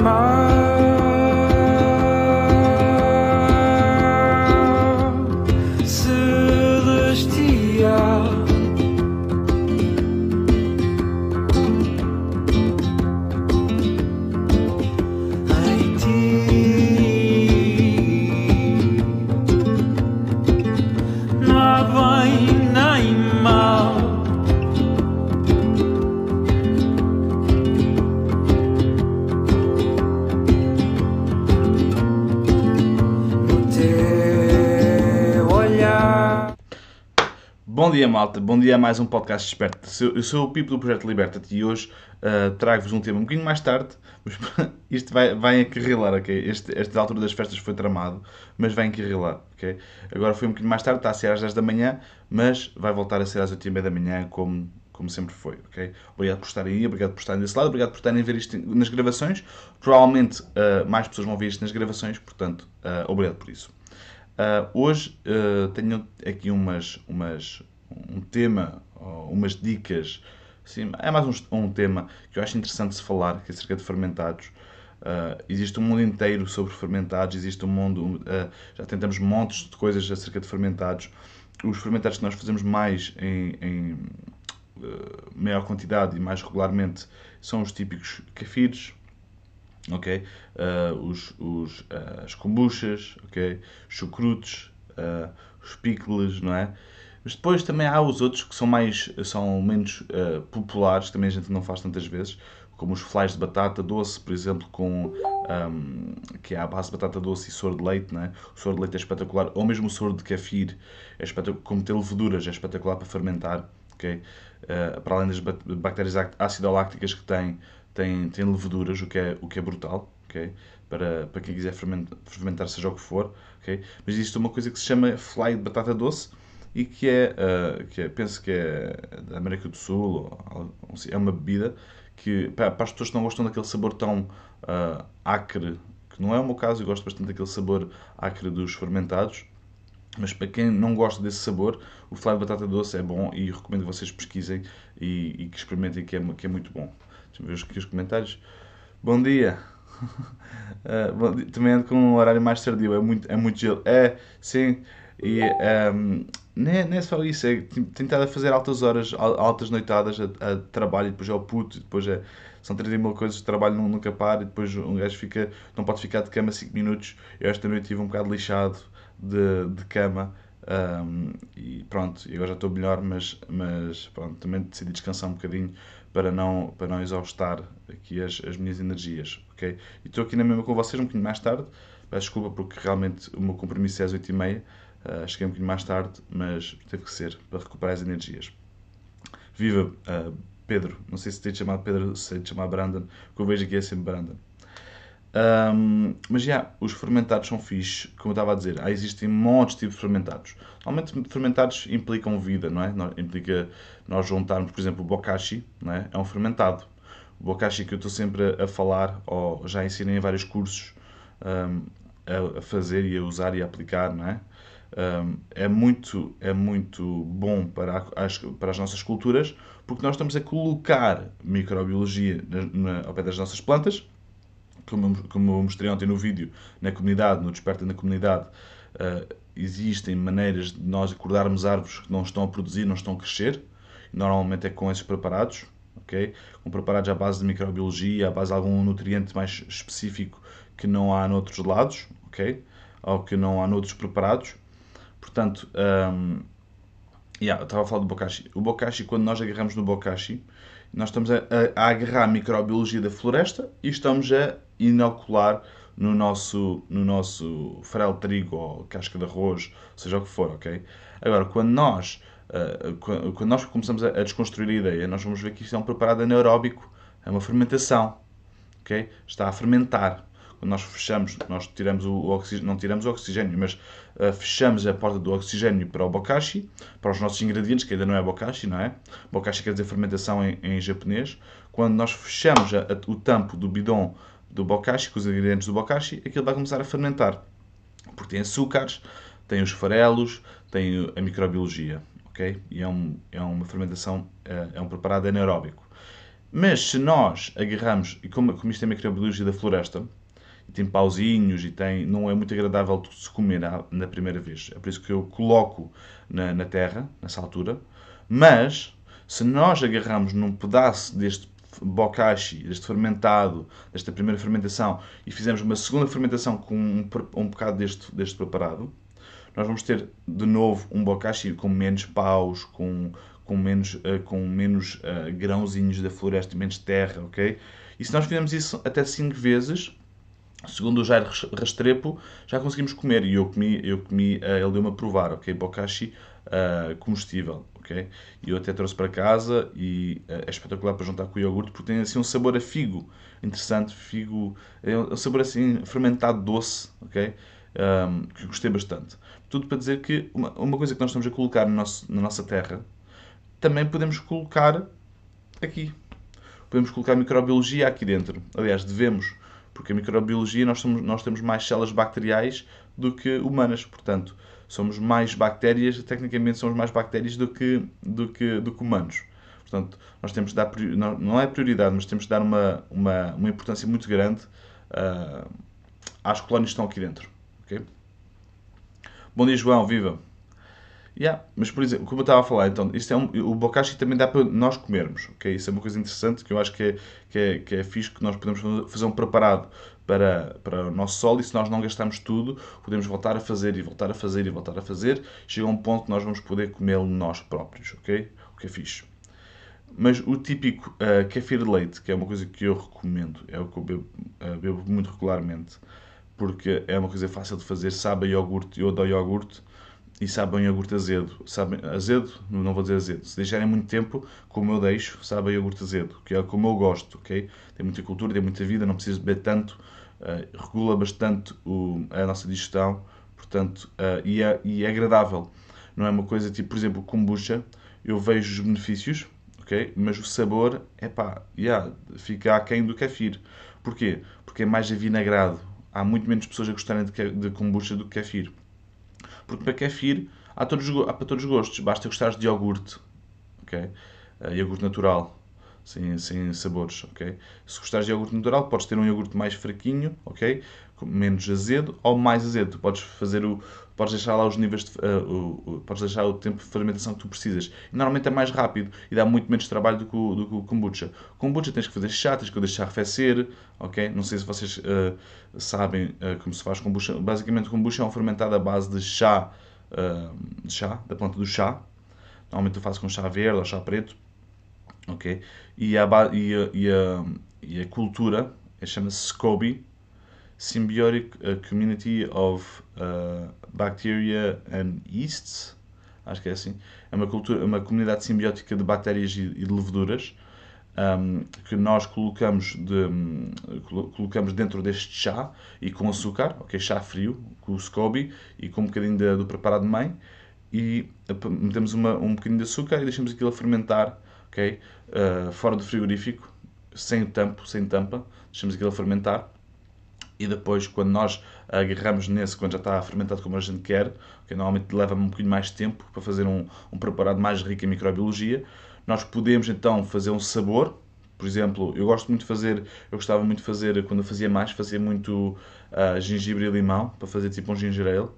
my Bom dia, malta. Bom dia a mais um podcast Desperta. Eu sou o Pipo do Projeto Liberta-te e hoje ah, trago-vos um tema um bocadinho mais tarde. Mas isto vai, vai encarrilar, ok? Este, esta altura das festas foi tramado, mas vai encarrilar, ok? Agora foi um bocadinho mais tarde, está a ser às 10 da manhã, mas vai voltar a ser às 8 e meia da manhã, como, como sempre foi, ok? Obrigado por estarem aí, obrigado por estarem desse lado, obrigado por estarem a ver isto nas gravações. Provavelmente ah, mais pessoas vão ver isto nas gravações, portanto, ah, obrigado por isso. Uh, hoje uh, tenho aqui umas, umas, um tema, umas dicas, assim, é mais um, um tema que eu acho interessante se falar, que é acerca de fermentados. Uh, existe um mundo inteiro sobre fermentados, existe um mundo, já tentamos montes de coisas acerca de fermentados. Os fermentados que nós fazemos mais em, em maior quantidade e mais regularmente são os típicos kefires, ok? Uh, os, os, uh, as kombuchas, ok? Chucrutes, uh, os pickles, não é? Mas depois também há os outros que são mais, são menos populares, que também a gente não faz tantas vezes, como os flies de batata doce, por exemplo, com, um, que é a base de batata doce e soro de leite, não é? O soro de leite é espetacular, ou mesmo o soro de kefir, é espetacular, como ter leveduras, é espetacular para fermentar, ok? para além das bactérias acidolácticas que tem, tem, tem leveduras, o que é, o que é brutal, ok? Para, para quem quiser fermentar, fermentar, seja o que for, ok? Mas existe uma coisa que se chama fly de batata doce e que é, uh, que é penso que é da América do Sul, ou, é uma bebida que, para, para, as pessoas que não gostam daquele sabor tão uh, acre, que não é o meu caso, eu gosto bastante daquele sabor acre dos fermentados, mas para quem não gosta desse sabor, o fly de batata doce é bom e recomendo que vocês pesquisem e, e que experimentem, que é, que é muito bom. Deixa-me ver aqui os comentários. Bom dia! Uh, bom. Também ando com um horário mais tardio, é muito, é muito gelo. É, sim, e um, não, é, não é só isso, é tentar fazer altas horas, altas noitadas a, a trabalho, e depois é o puto, e depois é, são 30 mil coisas de trabalho nunca para, e depois um gajo fica, não pode ficar de cama 5 minutos. Eu esta noite estive um bocado lixado de, de cama. Um, e pronto, agora já estou melhor, mas, mas pronto, também decidi descansar um bocadinho para não, para não exaustar aqui as, as minhas energias, ok? E estou aqui na mesma com vocês um bocadinho mais tarde, peço desculpa porque realmente o meu compromisso é às 8h30, uh, cheguei um bocadinho mais tarde, mas teve que ser para recuperar as energias. Viva uh, Pedro, não sei se te chamado Pedro, se te chamar Brandon, que eu vejo aqui é sempre Brandon. Um, mas já, os fermentados são fixes, como eu estava a dizer, há, existem montes de tipos de fermentados. Normalmente fermentados implicam vida, não é? Implica nós juntarmos, por exemplo, o bokashi, não é? É um fermentado. O bokashi que eu estou sempre a, falar, ou já ensinei em vários cursos um, a, a, fazer e a usar e a aplicar, não é? É, muito, é muito bom para as, para as nossas culturas, porque nós estamos a colocar microbiologia na, na, ao pé das nossas plantas, como, como eu mostrei ontem no vídeo, na comunidade, no Desperta na Comunidade, uh, existem maneiras de nós acordarmos árvores que não estão a produzir, não estão a crescer. Normalmente é com esses preparados, ok? Com preparados à base de microbiologia, à base de algum nutriente mais específico que não há noutros lados, ok? Ou que não há noutros preparados. Portanto, um, yeah, eu estava a falar do bokashi. O bokashi, quando nós agarramos no bokashi, nós estamos a, a, a agarrar a microbiologia da floresta e estamos a inocular no nosso, no nosso farelo de trigo ou casca de arroz, seja o que for, ok? Agora, quando nós, uh, quando nós começamos a, a, desconstruir a ideia, nós vamos ver que isto é um preparado anaeróbico, é uma fermentação, ok? Está a fermentar. Nós fechamos, nós tiramos o, oxigênio, não tiramos o oxigênio, mas uh, fechamos a porta do oxigênio para o bokashi, para os nossos ingredientes, que ainda não é bokashi, não é? Bokashi quer dizer fermentação em, em japonês. Quando nós fechamos a, o tampo do bidon do bokashi, com os ingredientes do bokashi, aquilo vai começar a fermentar. Porque tem açúcares, tem os farelos, tem a microbiologia, ok? E é, um, é uma fermentação, é, é um preparado anaeróbico. Mas se nós agarramos, e como, como isto é microbiologia da floresta, tem pauzinhos e tem, não é muito agradável de se comer na, na primeira vez. É por isso que eu coloco na, na terra, nessa altura. Mas, se nós agarramos num pedaço deste bokashi, deste fermentado, desta primeira fermentação, e fizermos uma segunda fermentação com um, um bocado deste, deste preparado, nós vamos ter de novo um bokashi com menos paus, com, com menos, uh, com menos uh, grãozinhos da floresta, menos terra, ok? E se nós fizermos isso até 5 vezes, segundo o Jair Rastrepo, já conseguimos comer. E eu comi, eu comi uh, ele deu-me a provar, ok? Bokashi comestível, ok? E eu até trouxe para casa e é espetacular para juntar com o iogurte porque tem assim um sabor a figo interessante, figo, é um sabor assim fermentado doce, ok? Um, que gostei bastante. Tudo para dizer que uma, uma coisa que nós estamos a colocar no nosso, na nossa terra também podemos colocar aqui. Podemos colocar microbiologia aqui dentro. Aliás, devemos, porque a microbiologia nós, somos, nós temos mais células bacteriais do que humanas, portanto, somos mais bactérias, tecnicamente somos mais bactérias do que, do que, do que humanos. Portanto, nós temos de dar, não é prioridade, mas temos de dar uma, uma, uma importância muito grande uh, às colónias que estão aqui dentro. Okay? Bom dia, João, viva! Yeah, mas, por exemplo, como eu estava a falar, então, isto é um, o bokashi também dá para nós comermos, ok? Isso é uma coisa interessante que eu acho que é, que é, que é fixe, que nós podemos fazer um preparado para, para o nosso solo e se nós não gastarmos tudo, podemos voltar a fazer e voltar a fazer e voltar a fazer. Chega um ponto que nós vamos poder comê-lo nós próprios, ok? O que é fixe. Mas o típico uh, kefir de leite, que é uma coisa que eu recomendo, é o que eu bebo, uh, bebo muito regularmente, porque é uma coisa fácil de fazer, sabe a iogurte, eu adoro iogurte, e sabe bem iogurte azedo. Sabe, azedo, não vou dizer azedo. Se deixarem muito tempo, como eu deixo, sabe iogurte azedo, que é como eu gosto, ok? Tem muita cultura, tem muita vida, não preciso beber tanto, uh, regula bastante o, a nossa digestão, portanto, uh, e, é, e é agradável. Não é uma coisa tipo, por exemplo, kombucha, eu vejo os benefícios, ok? Mas o sabor, é pá, yeah, fica aquém do kefir. Porquê? Porque é mais avinagrado. Há muito menos pessoas a gostarem de, de kombucha do que kefir. Porque para kefir há, todos, há para todos os gostos. Basta gostares de iogurte, ok? Uh, iogurte natural, sem, sem sabores, ok? Se gostares de iogurte natural, podes ter um iogurte mais fraquinho, ok? Menos azedo ou mais azedo. Podes fazer o, podes deixar lá os níveis, de, uh, o, o, podes deixar o tempo de fermentação que tu precisas. E normalmente é mais rápido e dá muito menos trabalho do que o, do que o kombucha. Kombucha tens que fazer chá, tens que deixar arrefecer, ok? Não sei se vocês uh, sabem uh, como se faz kombucha. Basicamente, o kombucha é um fermentado à base de chá, chá, da planta do chá. Normalmente eu faço com chá verde ou chá preto, ok? E a, e a, e a, e a cultura chama-se SCOBY, Symbiotic Community of Bacteria and Yeasts, acho que é assim. É uma, cultura, uma comunidade simbiótica de bactérias e, de leveduras um, que nós colocamos, de, um, colocamos dentro deste chá e com açúcar, ok? Chá frio, com o SCOBY e com um bocadinho de, do preparado mãe e metemos uma, um bocadinho de açúcar e deixamos aquilo a fermentar, ok? Uh, fora do frigorífico, sem tampo, sem tampa, deixamos aquilo a fermentar. E depois quando nós agarramos nesse, quando já está fermentado como a gente quer, que normalmente leva um bocadinho mais tempo para fazer um, um preparado mais rico em microbiologia, nós podemos então fazer um sabor, por exemplo, eu gosto muito de fazer, eu gostava muito de fazer, quando eu fazia mais, fazia muito uh, gengibre e limão, para fazer tipo um ginger ale,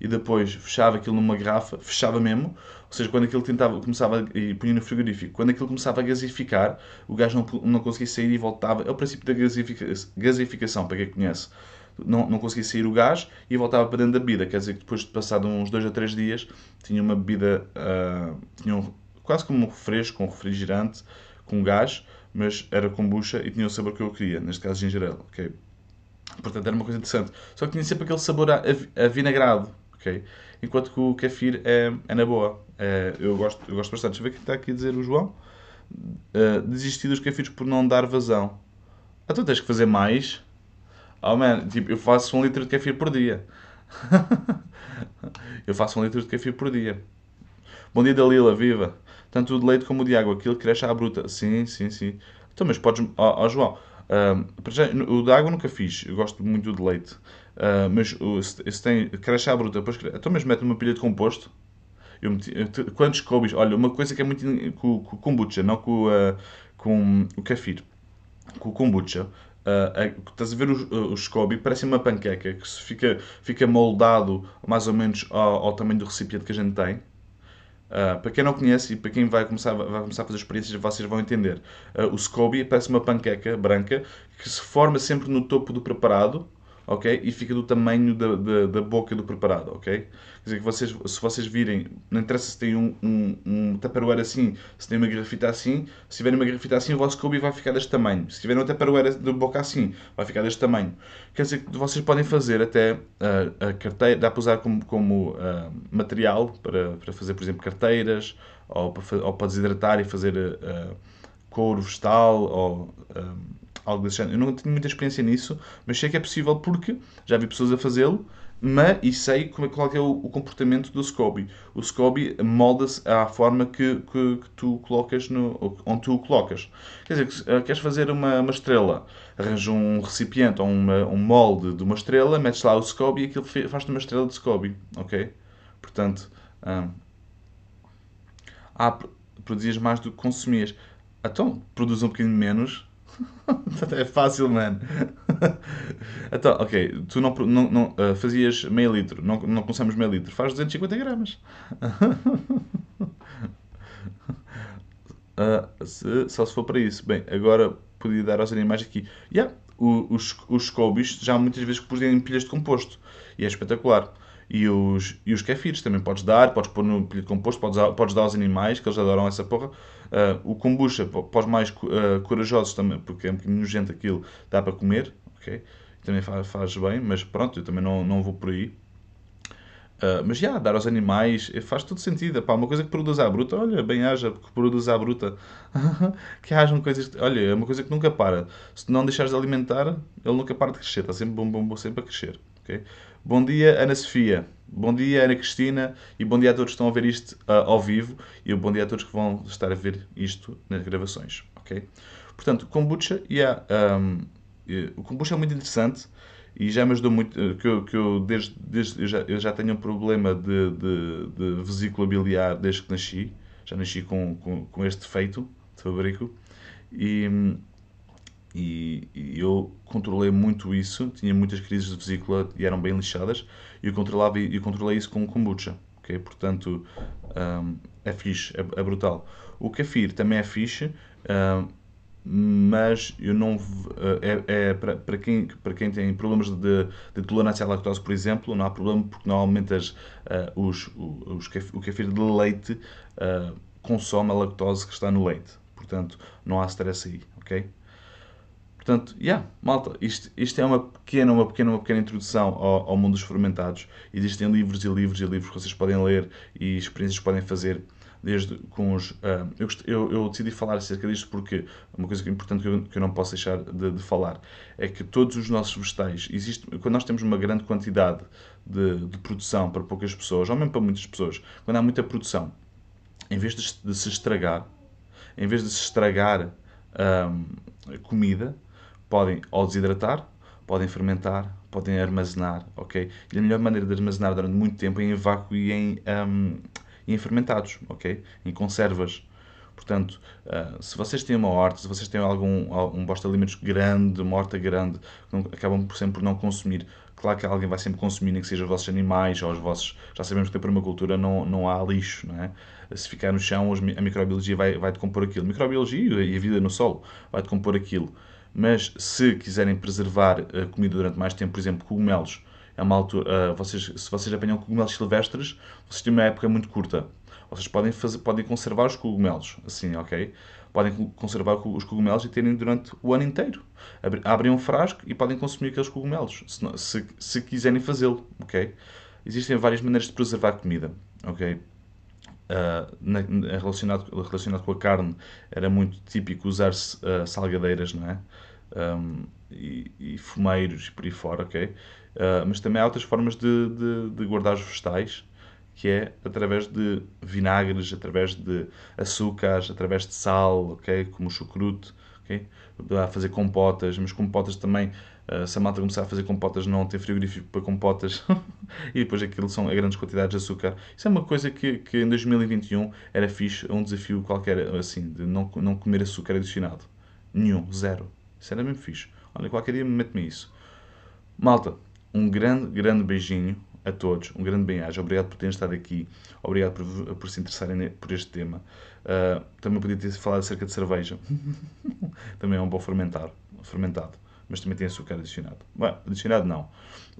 e depois fechava aquilo numa garrafa, fechava mesmo, ou seja, quando aquilo tentava, começava e punha no frigorífico, quando aquilo começava a gasificar, o gás não, não conseguia sair e voltava, é o princípio da gasifica, gasificação, para quem conhece. Não, não conseguia sair o gás e voltava para dentro da bebida, quer dizer que depois de passado uns 2 a 3 dias, tinha uma bebida, uh, tinha um, quase como um refresco, um refrigerante, com gás, mas era kombucha e tinha o sabor que eu queria, neste caso ginger ok? Portanto, era uma coisa interessante. Só que tinha sempre aquele sabor avinagrado, ok? Enquanto que o kefir é, é na boa. É, eu, gosto, eu gosto bastante. Deixa eu ver o que está aqui a dizer o João. Uh, desisti dos kefirs por não dar vazão. Então tens que fazer mais. Oh man, tipo, eu faço um litro de kefir por dia. eu faço um litro de kefir por dia. Bom dia Dalila, viva! Tanto o de leite como o de água, aquilo cresce à bruta. Sim, sim, sim. Então, mas podes. Ó oh, oh, João, uh, o de água nunca fiz. Eu gosto muito de leite. Uh, mas se, tem à bruta, depois então mas mete uma pilha de composto. Eu meti, quantos cobis? Olha, uma coisa que é muito com, com kombucha, não com, uh, com o kefir, com o kombucha. Uh, estás a ver o, o SCOBY? Parece uma panqueca que fica, fica moldado mais ou menos ao, ao tamanho do recipiente que a gente tem. Uh, para quem não conhece e para quem vai começar, vai começar a fazer experiências, vocês vão entender. O SCOBY parece uma panqueca branca que se forma sempre no topo do preparado, ok? E fica do tamanho da, da, da boca do preparado, ok? Quer dizer que vocês, se vocês virem, não interessa se tem um, um, um tupperware assim, se tem uma garrafita assim, se tiverem uma garrafita assim, o vosso SCOBY vai ficar deste tamanho. Se tiverem um tupperware de boca assim, vai ficar deste tamanho. Quer dizer que vocês podem fazer até uh, a carteira, dá para usar como, como uh, material para, para fazer, por exemplo, carteiras, ou para, ou para desidratar e fazer uh, couro vegetal, ou um, algo desse género. Eu não tenho muita experiência nisso, mas sei que é possível porque já vi pessoas a fazê-lo, mas e sei como é, qual é o, o comportamento do SCOBY. O SCOBY molda-se à forma que, que, que tu colocas no, onde tu o colocas. Quer dizer, uh, queres fazer uma, uma estrela, arranja um recipiente ou uma, um molde de uma estrela, metes lá o SCOBY e aquilo faz-te uma estrela de SCOBY, ok? Portanto, um, ah, pro- produzias mais do que consumias. Então, produz um bocadinho menos. é fácil, mano. então, ok, tu não, não, não, ah, fazias meio litro, não, não meio litro, faz 250 gramas. Ah, se- só se for para isso. Bem, agora podia dar aos animais aqui. Yeah, os, os scobies já muitas vezes pusem em pilhas de composto e é espetacular. E os, e os kefirs também podes dar, podes pôr no pilha de composto, podes, podes dar aos animais, que eles adoram essa porra. Ah, o kombucha, pa- para os mais ah, corajosos também, porque é um bocadinho nojento aquilo, dá para comer, ok? Também faz, faz bem, mas pronto, eu também não, não vou por aí. Uh, mas já, dar aos animais eh, faz todo sentido. Pá, uma coisa que produz à bruta, olha, bem haja, que produz à bruta. que hajam coisas. Olha, é uma coisa que nunca para. Se não deixares de alimentar, ele nunca para de crescer. Está sempre bom, bom, bom, sempre a crescer. ok? Bom dia, Ana Sofia. Bom dia, Ana Cristina. E bom dia a todos que estão a ver isto uh, ao vivo. E bom dia a todos que vão estar a ver isto nas gravações. ok? Portanto, kombucha, yeah, um, o kombucha é muito interessante e já me ajudou muito, eh, que eu, que eu desde, desde eu, já, eu já tenho um problema de, de, de vesícula biliar desde que nasci, já nasci com, com, com este defeito de fabrico e, e, e eu controlei muito isso, tinha muitas crises de vesícula e eram bem lixadas e eu, controlava, eu controlei isso com kombucha, ok? Portanto, hum, é fixe, é, é brutal. O kefir também é fixe, hum, mas eu não v- é, é para, para quem para quem tem problemas de, de tolerância à lactose por exemplo não há problema porque normalmente as, os, o- os, kef- o kefir de leite ah, consome a lactose que está no leite portanto não há stress aí ok Portanto, yeah, malta, isto, isto é uma pequena, uma pequena, uma pequena introdução ao, ao mundo dos fermentados. Existem livros e livros e livros que vocês podem ler e experiências que podem fazer desde com os... ah, eu, eu, eu decidi falar acerca disto porque uma coisa é importante que eu, que eu não posso deixar de, de falar é que todos os nossos vegetais, existe, quando nós temos uma grande quantidade de, de produção para poucas pessoas, ou mesmo para muitas pessoas, quando há muita produção, em vez de, de se estragar, em vez de se estragar hum, a comida, podem ou desidratar, podem fermentar, podem armazenar, ok? E a melhor maneira de armazenar durante muito tempo é em vácuo e em, e em fermentados, ok? Em conservas. Portanto, ah, se vocês têm uma horta, se vocês têm algum um bosta de alimentos grande, uma horta grande, não- acabam por sempre por não consumir, claro que alguém vai sempre consumir, nem que seja os vossos animais ou os vossos. Já sabemos que na permacultura não, não há lixo, não é? Se ficar no chão, a microbiologia vai, vai decompor aquilo. A microbiologia e a vida no solo vai decompor aquilo. Mas se quiserem preservar a comida durante mais tempo, por exemplo, cogumelos, é uma altura, ah, vocês, se vocês apanham cogumelos silvestres, vocês têm uma época muito curta. Vocês podem, fazer, podem conservar os cogumelos, assim, ok? Podem co- conservar co- os cogumelos e terem durante o ano inteiro. Abrem um frasco e podem consumir aqueles cogumelos, se, se, se quiserem fazê-lo, ok? Existem várias maneiras de preservar comida, ok? Uh, na- na- relacionado, relacionado com a carne, era muito típico usar-se uh, salgadeiras, não é? Um, e, e fumeiros e por aí fora, ok? Uh, mas também há outras formas de, de, de guardar os vegetais, que é através de vinagres, através de açúcares, através de sal, ok? Como o chucrute, ok? A fazer compotas, mas compotas também, uh, se a malta começar a fazer compotas, não ter frigorífico para compotas, e depois aquilo são grandes quantidades de açúcar. Isso é uma coisa que, que em 2021 era fixe, um desafio qualquer, assim, de não, não comer açúcar adicionado. Nenhum, zero. Isso era mesmo fixe. Olha, qualquer dia mete-me isso. Malta, um grande, grande beijinho a todos, um grande bem-aja. Obrigado por terem estado aqui, obrigado por, por se interessarem por este tema. Uh, também podia ter falado acerca de cerveja, também é um bom fermentado, fermentado, mas também tem açúcar adicionado. Bem, adicionado não,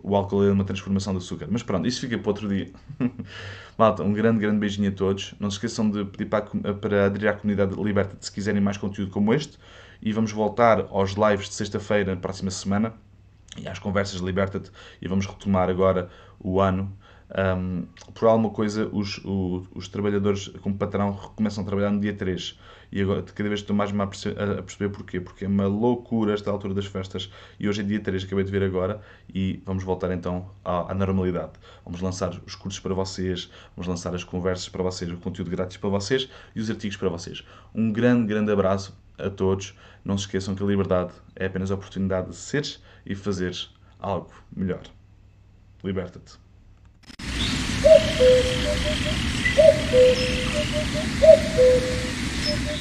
o álcool é uma transformação de açúcar, mas pronto, isso fica para outro dia. Malta, um grande, grande beijinho a todos. Não se esqueçam de pedir para, para aderir à comunidade Liberta se quiserem mais conteúdo como este. E vamos voltar aos lives de sexta-feira, na próxima semana e às conversas de Liberta-te e vamos retomar agora o ano. Um, por alguma coisa, os, os, trabalhadores como patrão começam a trabalhar no dia 3 e agora cada vez estou mais a perceber, a perceber porquê, porque é uma loucura esta altura das festas e hoje é dia 3, acabei de ver agora e vamos voltar então à, à normalidade. Vamos lançar os cursos para vocês, vamos lançar as conversas para vocês, o conteúdo grátis para vocês e os artigos para vocês. Um grande, grande abraço a todos. Não se esqueçam que a liberdade é apenas a oportunidade de seres e fazeres algo melhor. Liberta-te. Thank you.